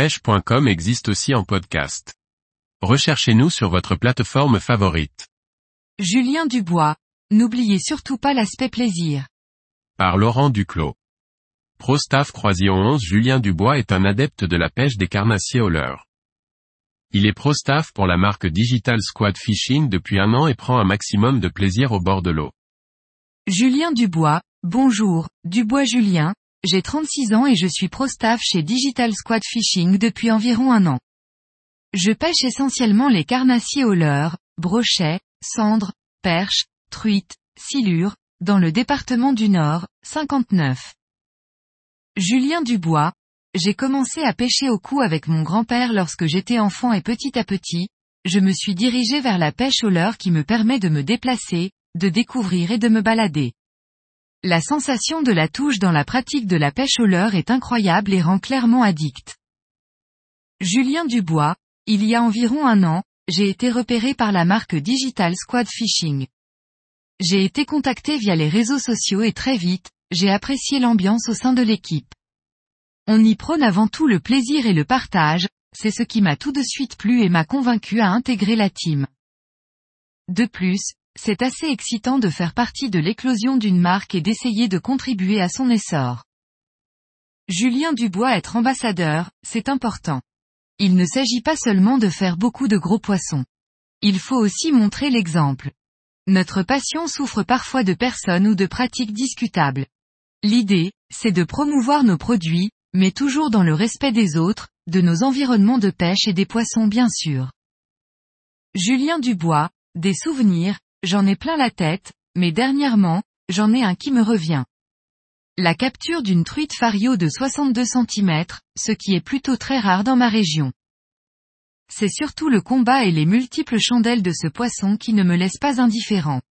pêche.com existe aussi en podcast. Recherchez-nous sur votre plateforme favorite. Julien Dubois. N'oubliez surtout pas l'aspect plaisir. Par Laurent Duclos. Pro-staff Croisillon 11 Julien Dubois est un adepte de la pêche des carnassiers au leurre. Il est pro-staff pour la marque Digital Squad Fishing depuis un an et prend un maximum de plaisir au bord de l'eau. Julien Dubois. Bonjour, Dubois Julien. J'ai 36 ans et je suis pro-staff chez Digital Squad Fishing depuis environ un an. Je pêche essentiellement les carnassiers au leurre, brochets, cendres, perches, truites, silures, dans le département du Nord, 59. Julien Dubois. J'ai commencé à pêcher au cou avec mon grand-père lorsque j'étais enfant et petit à petit, je me suis dirigé vers la pêche au leurre qui me permet de me déplacer, de découvrir et de me balader. La sensation de la touche dans la pratique de la pêche au leurre est incroyable et rend clairement addict. Julien Dubois, il y a environ un an, j'ai été repéré par la marque Digital Squad Fishing. J'ai été contacté via les réseaux sociaux et très vite, j'ai apprécié l'ambiance au sein de l'équipe. On y prône avant tout le plaisir et le partage, c'est ce qui m'a tout de suite plu et m'a convaincu à intégrer la team. De plus, c'est assez excitant de faire partie de l'éclosion d'une marque et d'essayer de contribuer à son essor. Julien Dubois être ambassadeur, c'est important. Il ne s'agit pas seulement de faire beaucoup de gros poissons. Il faut aussi montrer l'exemple. Notre passion souffre parfois de personnes ou de pratiques discutables. L'idée, c'est de promouvoir nos produits, mais toujours dans le respect des autres, de nos environnements de pêche et des poissons bien sûr. Julien Dubois, des souvenirs, J'en ai plein la tête, mais dernièrement, j'en ai un qui me revient. La capture d'une truite fario de 62 cm, ce qui est plutôt très rare dans ma région. C'est surtout le combat et les multiples chandelles de ce poisson qui ne me laissent pas indifférent.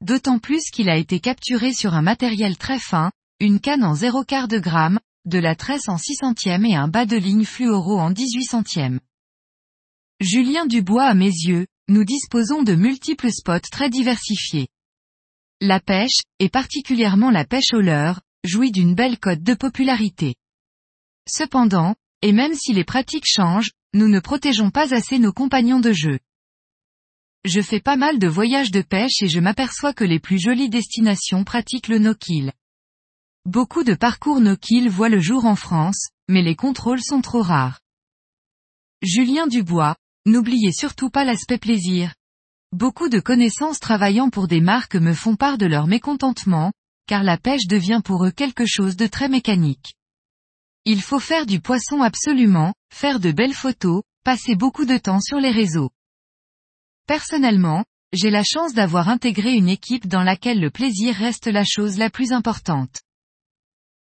D'autant plus qu'il a été capturé sur un matériel très fin, une canne en 0,4 de gramme, de la tresse en 6 centièmes et un bas de ligne fluoro en 18 centièmes. Julien Dubois à mes yeux, nous disposons de multiples spots très diversifiés. La pêche, et particulièrement la pêche au leurre, jouit d'une belle cote de popularité. Cependant, et même si les pratiques changent, nous ne protégeons pas assez nos compagnons de jeu. Je fais pas mal de voyages de pêche et je m'aperçois que les plus jolies destinations pratiquent le no-kill. Beaucoup de parcours no-kill voient le jour en France, mais les contrôles sont trop rares. Julien Dubois, N'oubliez surtout pas l'aspect plaisir. Beaucoup de connaissances travaillant pour des marques me font part de leur mécontentement, car la pêche devient pour eux quelque chose de très mécanique. Il faut faire du poisson absolument, faire de belles photos, passer beaucoup de temps sur les réseaux. Personnellement, j'ai la chance d'avoir intégré une équipe dans laquelle le plaisir reste la chose la plus importante.